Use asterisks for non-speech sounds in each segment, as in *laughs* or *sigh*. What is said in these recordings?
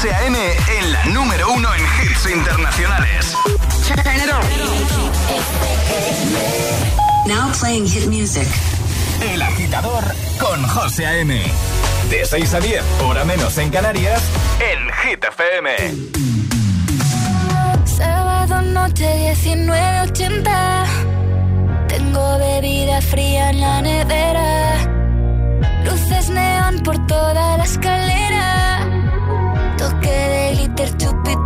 José A.M. en la número uno en hits internacionales. Now playing hit music. El agitador con José A.M. De 6 a 10, hora menos en Canarias, en Hit FM. Sábado noche 1980. Tengo bebida fría en la nevera. Luces neón por toda la escalera.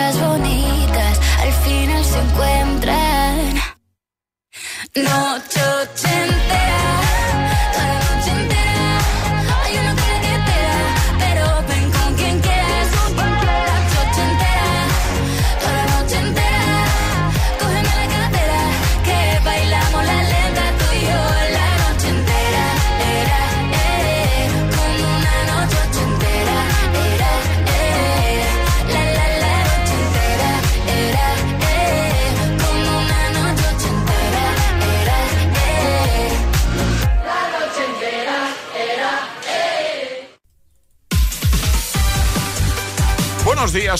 Las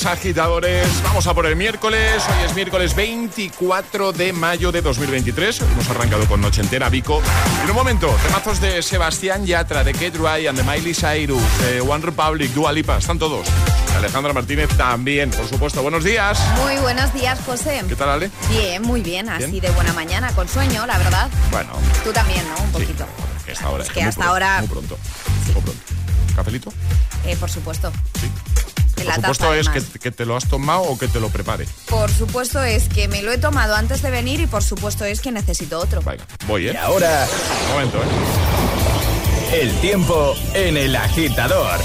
días, agitadores. Vamos a por el miércoles. Hoy es miércoles 24 de mayo de 2023. Hemos arrancado con Noche Entera, Vico. En un momento, temazos de Sebastián Yatra, de Kate Ryan, and de Miley Cyrus, de One Republic, Dua Lipa, están todos. Alejandra Martínez también, por supuesto. Buenos días. Muy buenos días, José. ¿Qué tal, Ale? Bien, muy bien, así Bien. de buena mañana, con sueño, la verdad. Bueno, Tú también, ¿no? Un sí. poquito. Hasta ahora. Es que hasta pronto, ahora- Muy pronto. Muy pronto. ¿Cafelito? Eh, por supuesto. Sí. Por la supuesto es que, te lo has tomado o que te lo prepare. Por supuesto es que me lo he tomado antes de venir y por supuesto es que necesito otro. Venga, voy, ¿eh? Y ahora, Un momento, ¿eh? el tiempo en el agitador.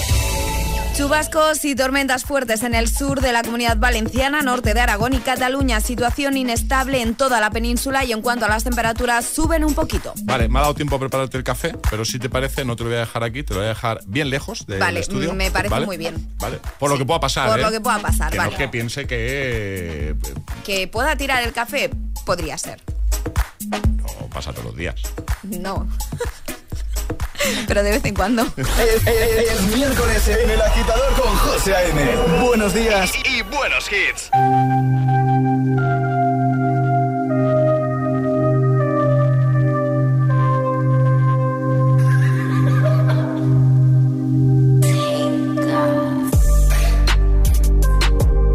Chubascos y tormentas fuertes en el sur de la comunidad valenciana, norte de Aragón y Cataluña. Situación inestable en toda la península y en cuanto a las temperaturas suben un poquito. Vale, me ha dado tiempo a prepararte el café, pero si te parece, no te lo voy a dejar aquí, te lo voy a dejar bien lejos del Vale, estudio. me parece ¿vale? muy bien. Vale, por lo Sí, que pueda pasar. por ¿eh? lo que pueda pasar, que vale. No que piense que eh, Que pueda tirar el café, podría ser. no pasa todos los días. No. *laughs* *laughs* Pero de vez en cuando. Es, es- es miércoles en el agitador con José A.M. Buenos días. Y, y buenos hits.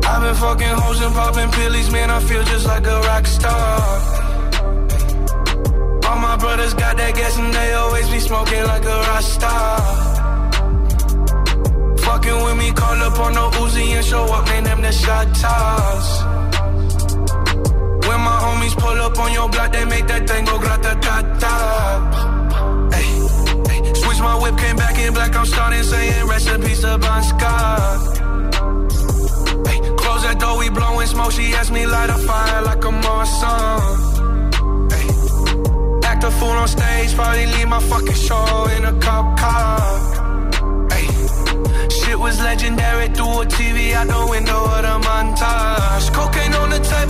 I've been fucking hoes and popping pillies, man, I feel just like a rock star. My brothers got that gas and they always be smoking like a rock star. Fucking with me, call up on no Uzi and show up, man, them the shot toss. When my homies pull up on your block, they make that thing go grata ta ta. Hey. Switch my whip, came back in black, I'm starting saying recipes to Bon Scott that door, we blowing smoke. She asked me light a fire like probably leave my fucking show in a cop car. Hey. Shit was legendary through a TV out the window of the montage. Cocaine on the table,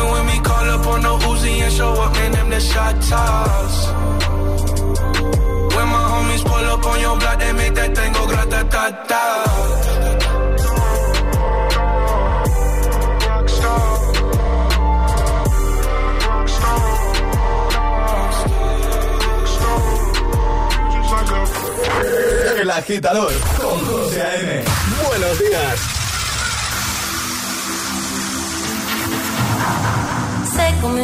With me, call up on no Uzi and show up, man. Them the shot toss. When my homies pull up on your block, they make that thing go grata ta ta. El agitador con José A.M. Buenos días.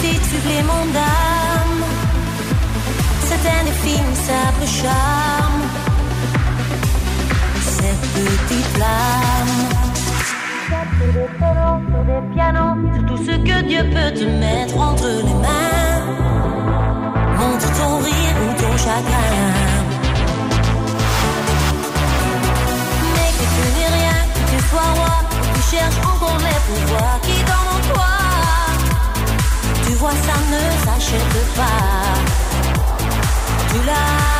Tout petit supplément d'âme, cet indéfinissable charme, cette petite flamme. Des violons, sur des pianos, sur tout ce que Dieu peut te mettre entre les mains. Montre ton rire ou ton chagrin. Mais que tu n'es rien, que tu sois roi, que tu cherches encore les pouvoirs qui vois, ça ne s'achète pas. Tu l'as,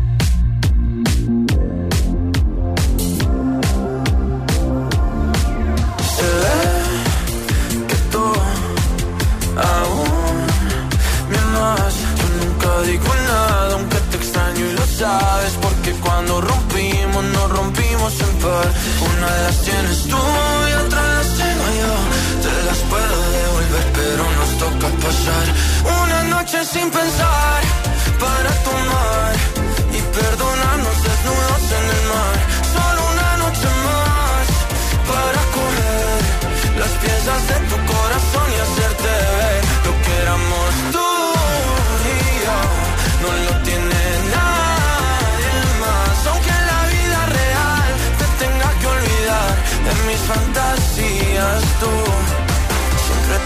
rompimos, nos rompimos en par. Una de las tienes tú y otra las tengo yo. Te las puedo devolver, pero nos toca pasar una noche sin pensar para tomar y perdonarnos desnudos en el mar.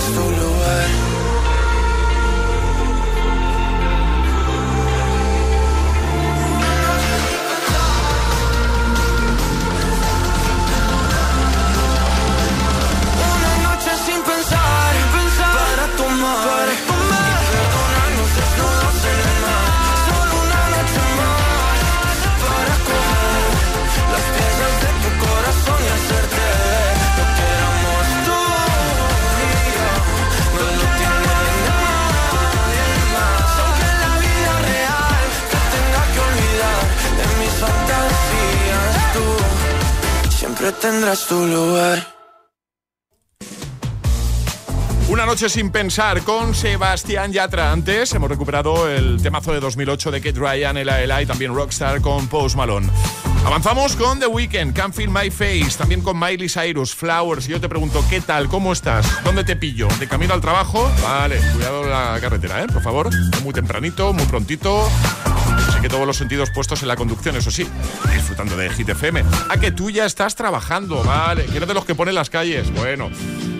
tu lugar. Tendrás tu lugar. Una noche sin pensar con Sebastián Yatra. Antes hemos recuperado el temazo de 2008 de Kate Ryan, Ela Ela y también Rockstar con Post Malone. Avanzamos con The Weeknd, Can't Feel My Face, también con Miley Cyrus, Flowers. Yo te pregunto, ¿qué tal? ¿Cómo estás? ¿Dónde te pillo? ¿De camino al trabajo? Vale, cuidado la carretera, ¿eh? Por favor. Muy tempranito, muy prontito. Así que todos los sentidos puestos en la conducción, eso sí, disfrutando de Hit FM. A que tú ya estás trabajando, vale. Que eres de los que ponen las calles. Bueno,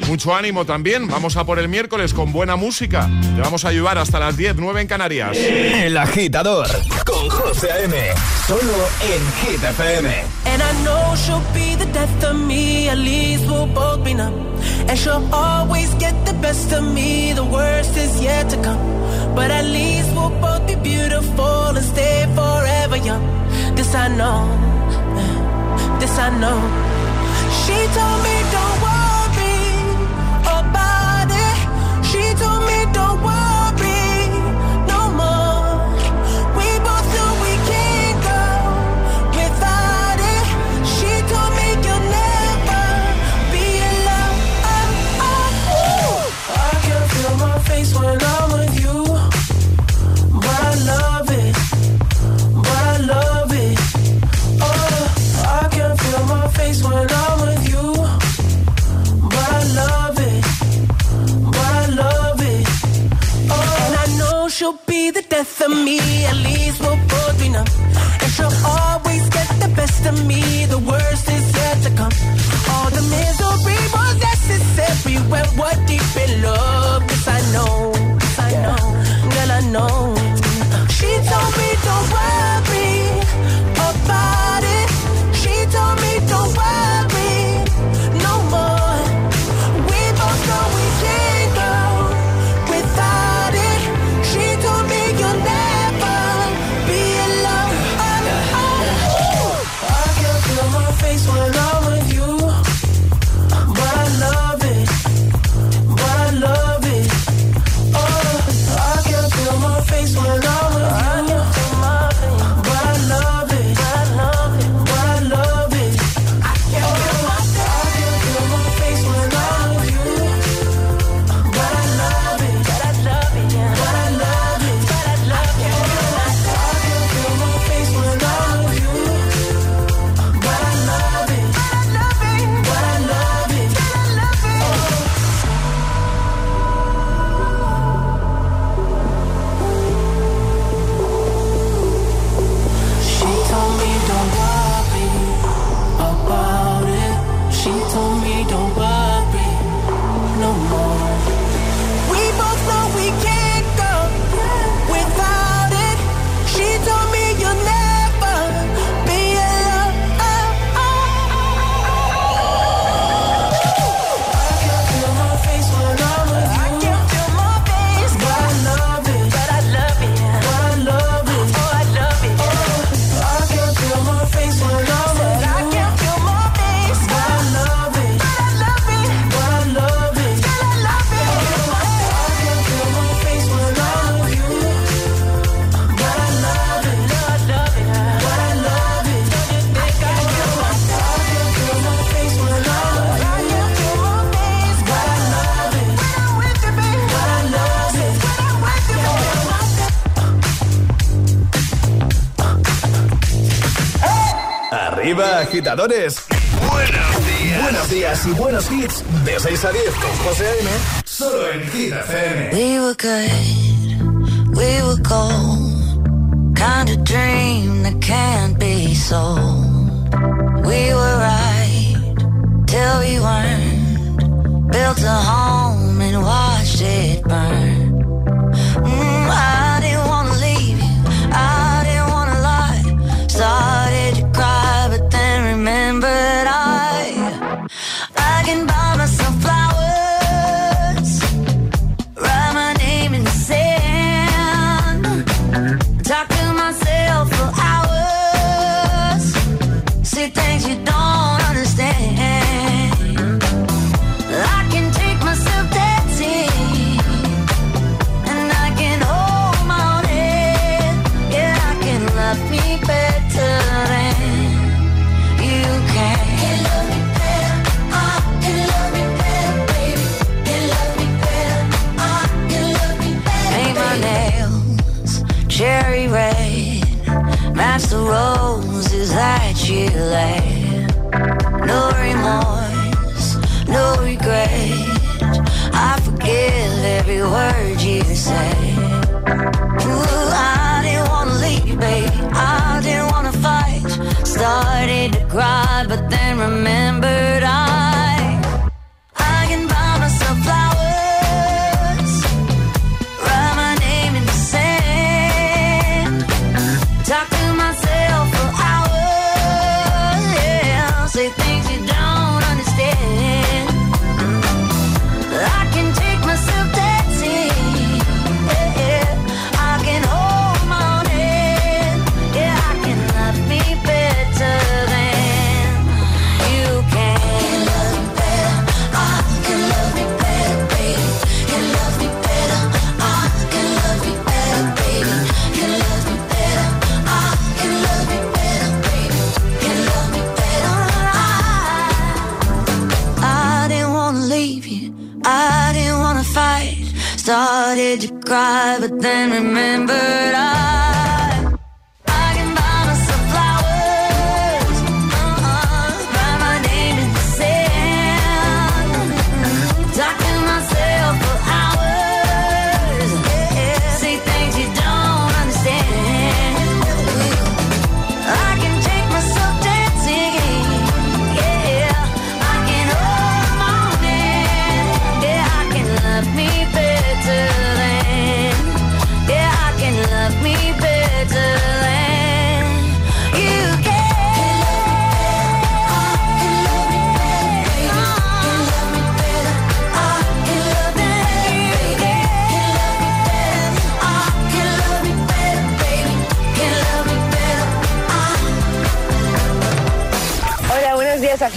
mucho ánimo también. Vamos a por el miércoles con buena música. Te vamos a ayudar hasta las 10, 9 en Canarias. El agitador con José A.M. Solo en Hit FM. And I know she'll be the death of me, at least we'll both be numb. And she'll always get the best of me, the worst is yet to come. But at least we'll both be beautiful and stay forever young. This I know, this I know. She told me don't worry about it. She told me don't worry agitadores. Buenos días. Buenos días y buenos hits. De 6 a 10 con José A.M. Solo en Hit FM. We were good, we were cold. Kind of dream that can't be sold. We were right till we weren't. Built a home and watched it burn. the roses that you left. No remorse, no regret. I forgive every word you say. Ooh, I didn't wanna leave, babe. I didn't wanna fight. Started to cry, but then remembered. then remember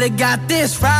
Should've got this right.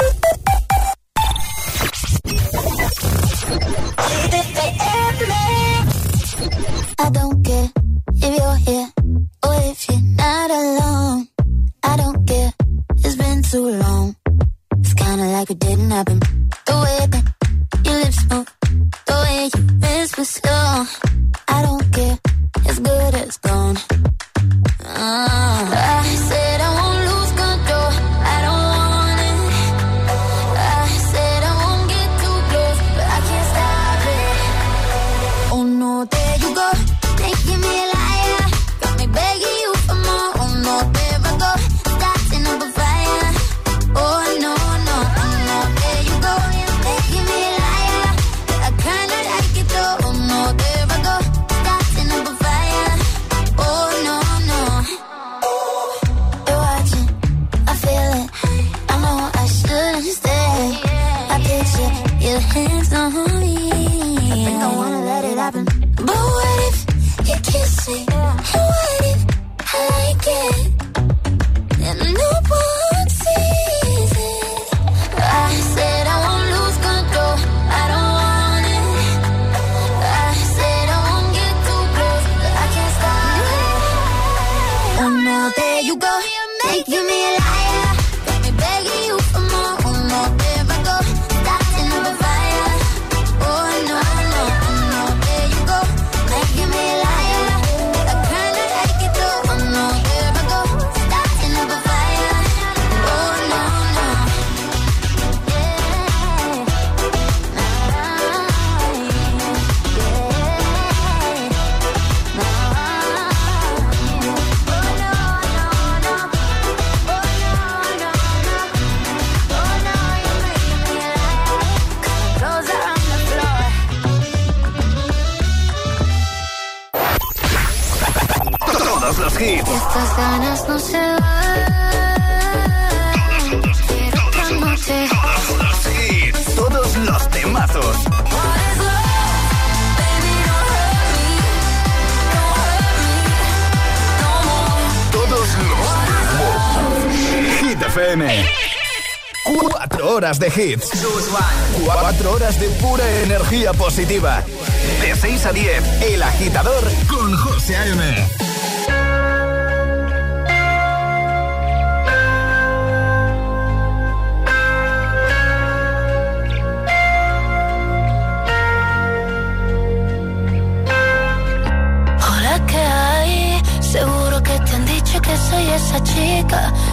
de hits. Cuatro horas de pura energía positiva. De 6 a 10, El Agitador con José A.M. Hola, ¿qué hay? Seguro que te han dicho que soy esa chica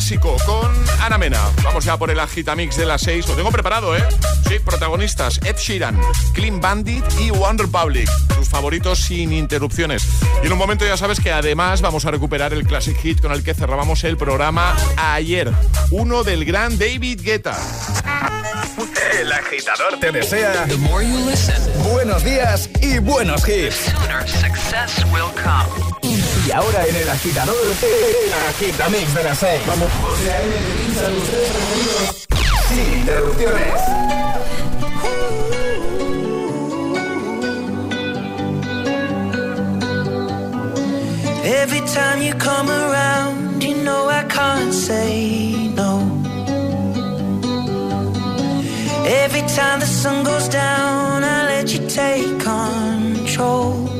clásico con Ana Mena. Vamos ya por el agitamix de las 6. Lo tengo preparado, ¿eh? Sí, protagonistas: Ed Sheeran, Clean Bandit y One Republic. Sus favoritos sin interrupciones. Y en un momento ya sabes que además vamos a recuperar el classic hit con el que cerrábamos el programa ayer. Uno del gran David Guetta. El agitador te desea buenos días y buenos hits. Ahora en el agitador, el agitamix de las 6. Vamos. Sin interrupciones. Every time you come around, you know I can't say no. Every time the sun goes down, I let you take control.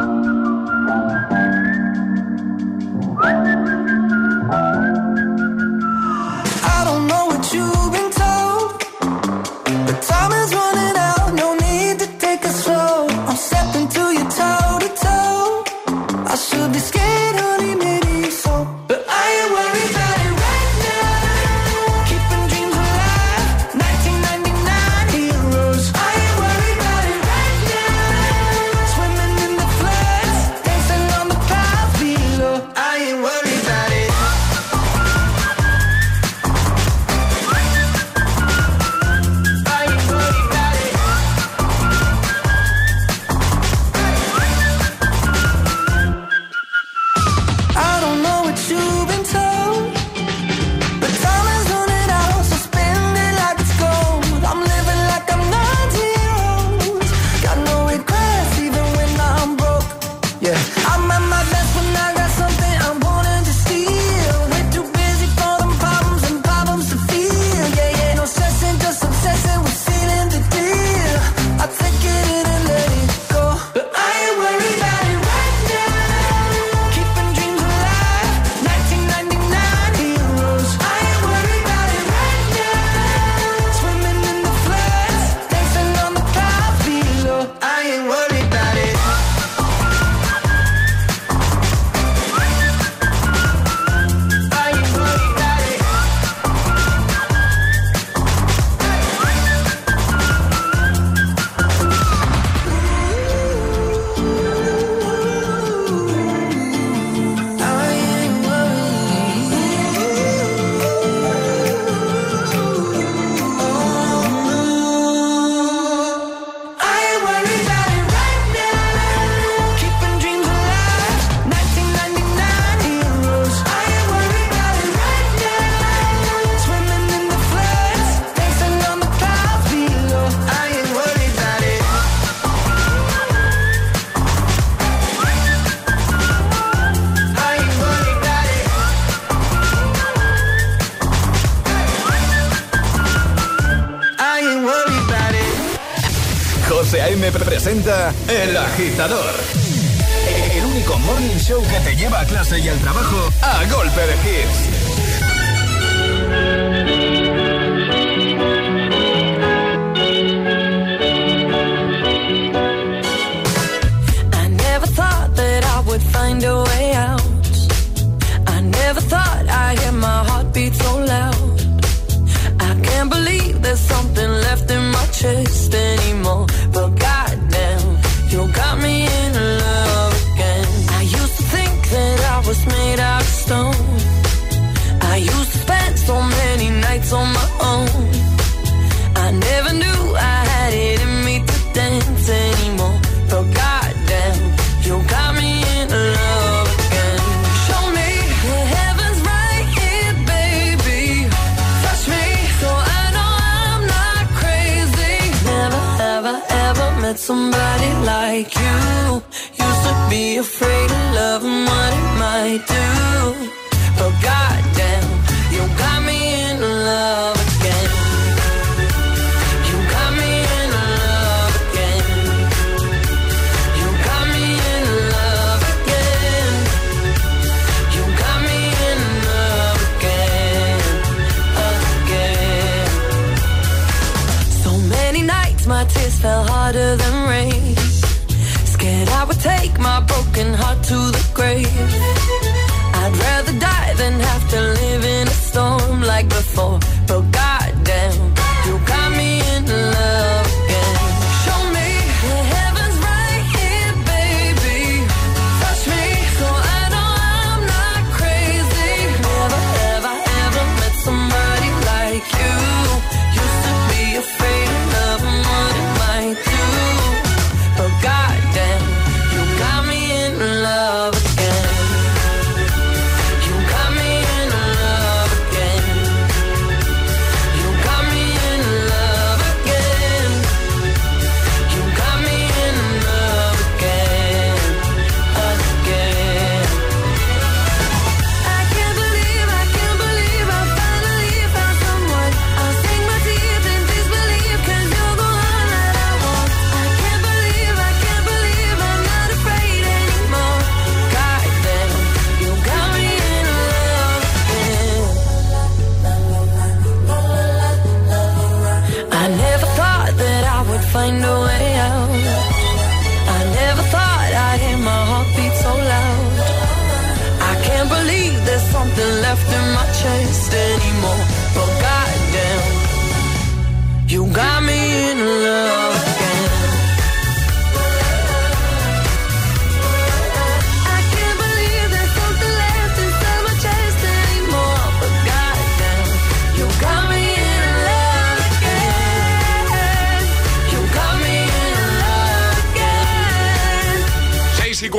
fell harder than rain.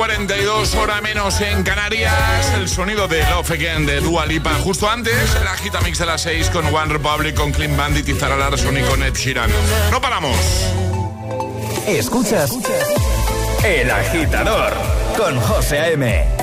42 hora menos en Canarias. El sonido de Love Again de Dua Lipa. Justo antes, el agita mix de las 6 con One Republic, con Clean Bandit y Zara Larson y con Ed Sheeran. ¡No paramos! Escuchas El Agitador con José A.M.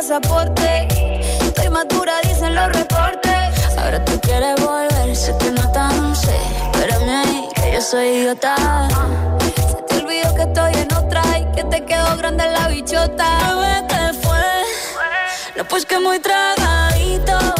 pasaporte. Estoy madura, dicen los reportes. Ahora tú quieres volver, sé que no tan sé. Espérame ahí, que yo soy idiota. Se te olvidó que estoy en otra y que te quedó grande la bichota. Bebé, te fue. No, pues que muy tragadito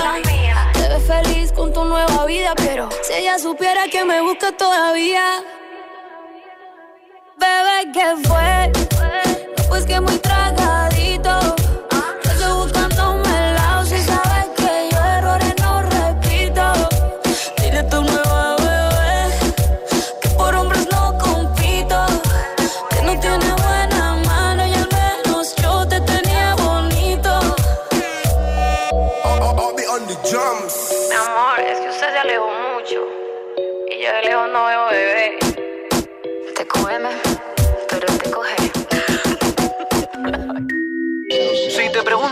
Supiera que me busca todavía. Bebé, ¿qué fue? Pues que muy tragadito.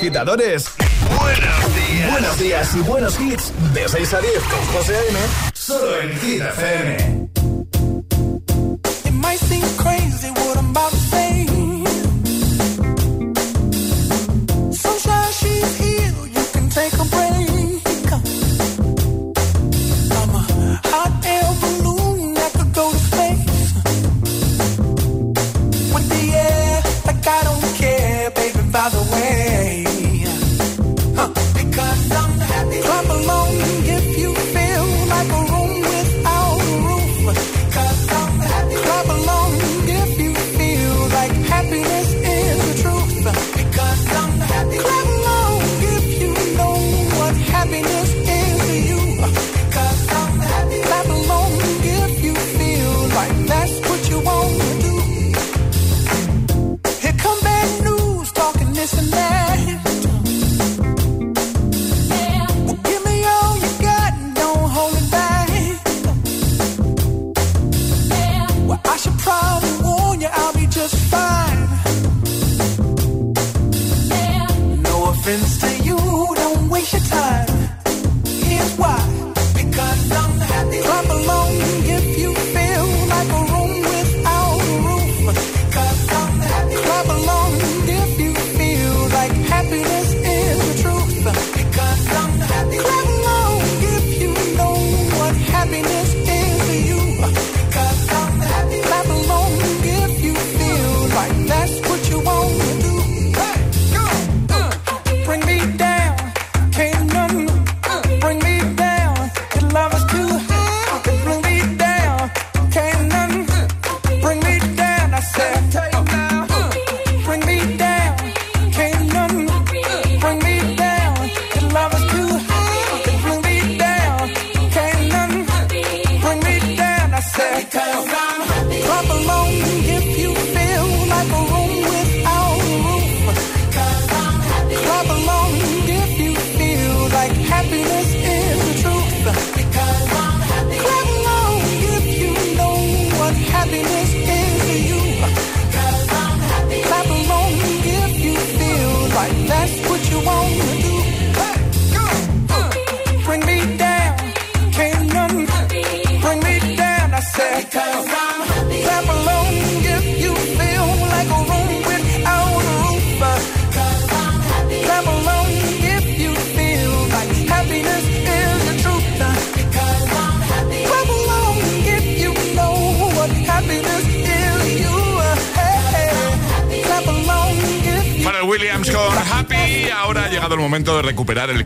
agitadores. Buenos días. Buenos días y buenos hits. De 6 a 10 con José A.M. Solo en Hit FM. It might seem crazy what I'm about to say.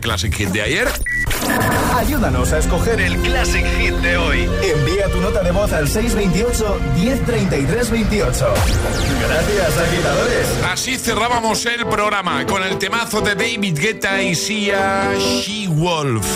Classic Hit de ayer? Ayúdanos a escoger el Classic Hit de hoy. Envía tu nota de voz al 628-103328. Gracias, agitadores. Así cerrábamos el programa con el temazo de David Guetta y Sia She-Wolf.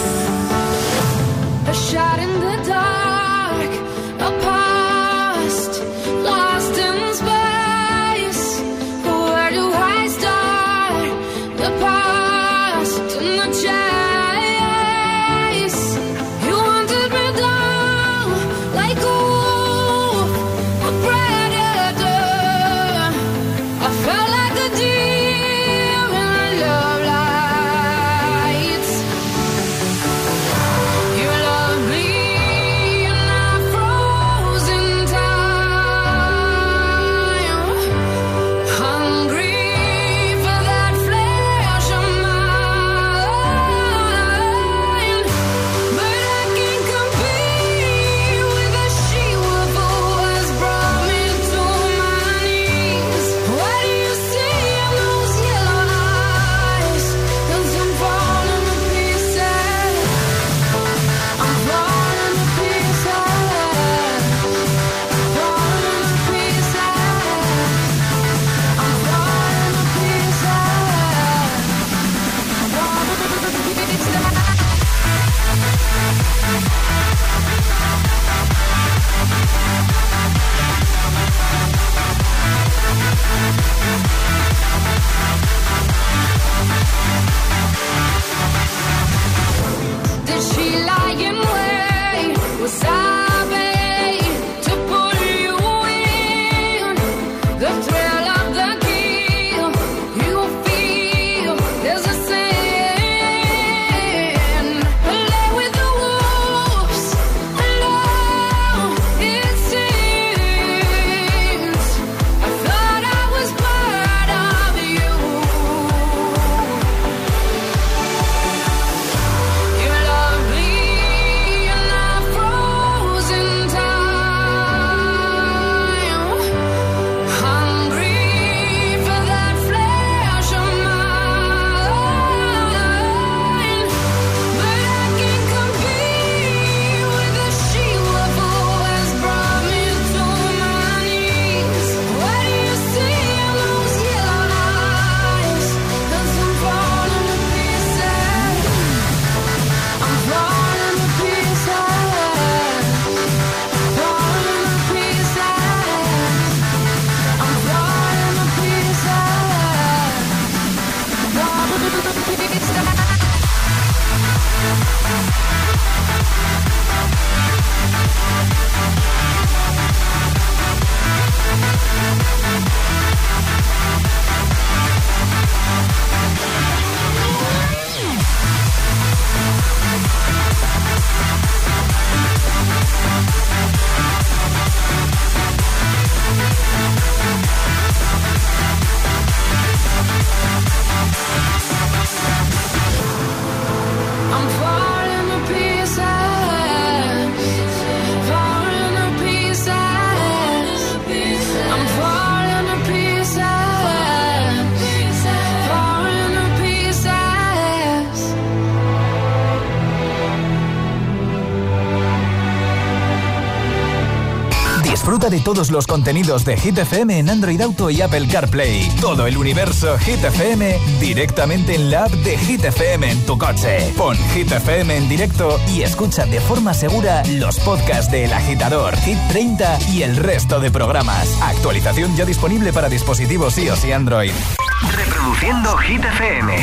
Los contenidos de Hit FM en Android Auto y Apple CarPlay. Todo el universo Hit FM directamente en la app de Hit FM en tu coche. Pon Hit FM en directo y escucha de forma segura los podcasts de El Agitador, Hit 30 y el resto de programas. Actualización ya disponible para dispositivos iOS y Android. Reproduciendo Hit FM.